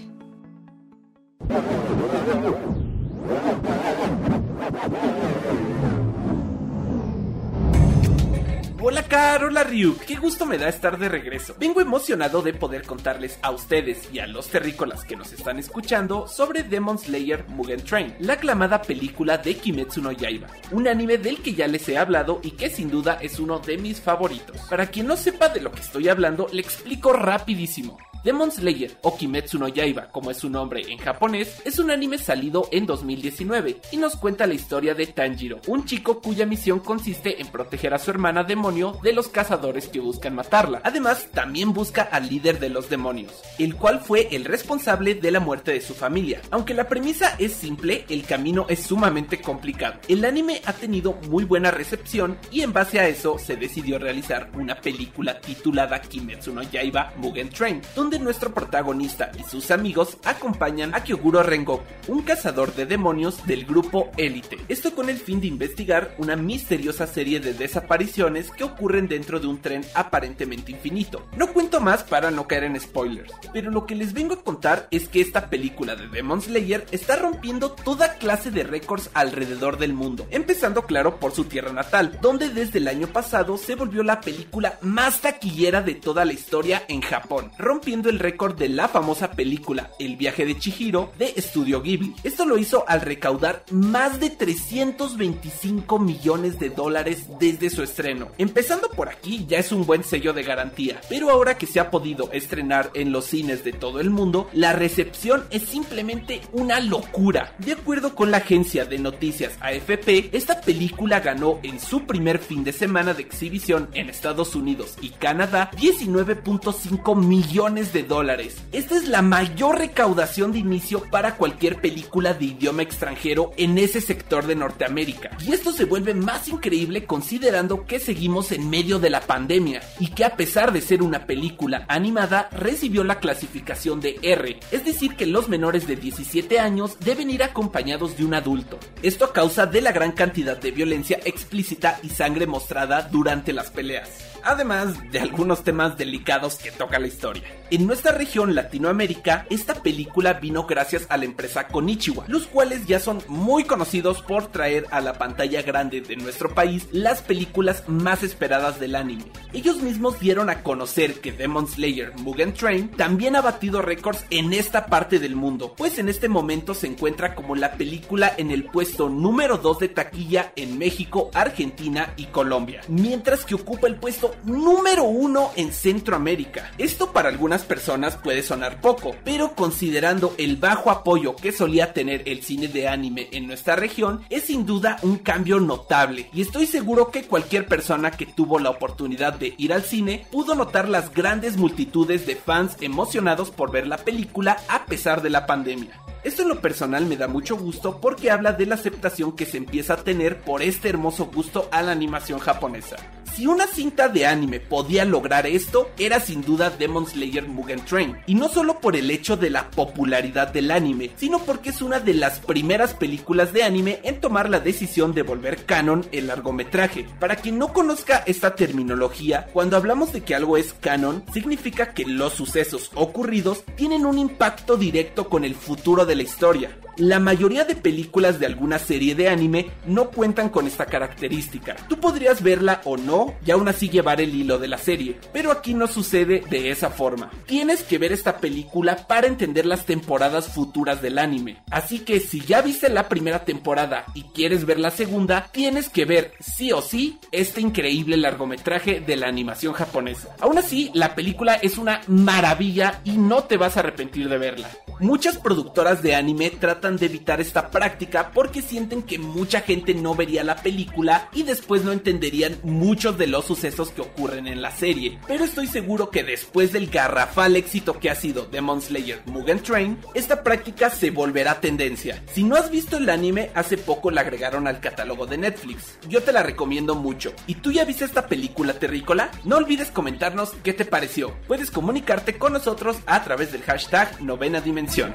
Hola Car, hola qué gusto me da estar de regreso. Vengo emocionado de poder contarles a ustedes y a los terrícolas que nos están escuchando sobre Demon Slayer Mugen Train, la aclamada película de Kimetsu no Yaiba, un anime del que ya les he hablado y que sin duda es uno de mis favoritos. Para quien no sepa de lo que estoy hablando, le explico rapidísimo. Demon Slayer o Kimetsu no Yaiba, como es su nombre en japonés, es un anime salido en 2019 y nos cuenta la historia de Tanjiro, un chico cuya misión consiste en proteger a su hermana demonio de los cazadores que buscan matarla. Además, también busca al líder de los demonios, el cual fue el responsable de la muerte de su familia. Aunque la premisa es simple, el camino es sumamente complicado. El anime ha tenido muy buena recepción y en base a eso se decidió realizar una película titulada Kimetsu no Yaiba Mugen Train, donde nuestro protagonista y sus amigos acompañan a Kyoguro Rengoku, un cazador de demonios del grupo Élite. Esto con el fin de investigar una misteriosa serie de desapariciones que ocurren dentro de un tren aparentemente infinito. No cuento más para no caer en spoilers, pero lo que les vengo a contar es que esta película de Demon Slayer está rompiendo toda clase de récords alrededor del mundo, empezando claro por su tierra natal, donde desde el año pasado se volvió la película más taquillera de toda la historia en Japón, rompiendo el récord de la famosa película El viaje de Chihiro de Studio Ghibli. Esto lo hizo al recaudar más de 325 millones de dólares desde su estreno. Empezando por aquí ya es un buen sello de garantía, pero ahora que se ha podido estrenar en los cines de todo el mundo, la recepción es simplemente una locura. De acuerdo con la agencia de noticias AFP, esta película ganó en su primer fin de semana de exhibición en Estados Unidos y Canadá 19.5 millones de dólares. Esta es la mayor recaudación de inicio para cualquier película de idioma extranjero en ese sector de Norteamérica. Y esto se vuelve más increíble considerando que seguimos en medio de la pandemia y que a pesar de ser una película animada recibió la clasificación de R, es decir que los menores de 17 años deben ir acompañados de un adulto. Esto a causa de la gran cantidad de violencia explícita y sangre mostrada durante las peleas además de algunos temas delicados que toca la historia. En nuestra región Latinoamérica, esta película vino gracias a la empresa Konichiwa, los cuales ya son muy conocidos por traer a la pantalla grande de nuestro país las películas más esperadas del anime. Ellos mismos dieron a conocer que Demon Slayer Mugen Train también ha batido récords en esta parte del mundo, pues en este momento se encuentra como la película en el puesto número 2 de taquilla en México, Argentina y Colombia, mientras que ocupa el puesto número uno en Centroamérica. Esto para algunas personas puede sonar poco, pero considerando el bajo apoyo que solía tener el cine de anime en nuestra región, es sin duda un cambio notable. Y estoy seguro que cualquier persona que tuvo la oportunidad de ir al cine pudo notar las grandes multitudes de fans emocionados por ver la película a pesar de la pandemia. Esto en lo personal me da mucho gusto porque habla de la aceptación que se empieza a tener por este hermoso gusto a la animación japonesa. Si una cinta de anime podía lograr esto, era sin duda Demon Slayer Mugen Train. Y no solo por el hecho de la popularidad del anime, sino porque es una de las primeras películas de anime en tomar la decisión de volver canon el largometraje. Para quien no conozca esta terminología, cuando hablamos de que algo es canon, significa que los sucesos ocurridos tienen un impacto directo con el futuro de la historia. La mayoría de películas de alguna serie de anime no cuentan con esta característica. Tú podrías verla o no y aún así llevar el hilo de la serie, pero aquí no sucede de esa forma. Tienes que ver esta película para entender las temporadas futuras del anime. Así que si ya viste la primera temporada y quieres ver la segunda, tienes que ver sí o sí este increíble largometraje de la animación japonesa. Aún así, la película es una maravilla y no te vas a arrepentir de verla. Muchas productoras de anime tratan de evitar esta práctica porque sienten que mucha gente no vería la película y después no entenderían muchos de los sucesos que ocurren en la serie. Pero estoy seguro que después del garrafal éxito que ha sido Demon Slayer Mugen Train, esta práctica se volverá tendencia. Si no has visto el anime, hace poco la agregaron al catálogo de Netflix. Yo te la recomiendo mucho. ¿Y tú ya viste esta película terrícola? No olvides comentarnos qué te pareció. Puedes comunicarte con nosotros a través del hashtag novena dimensión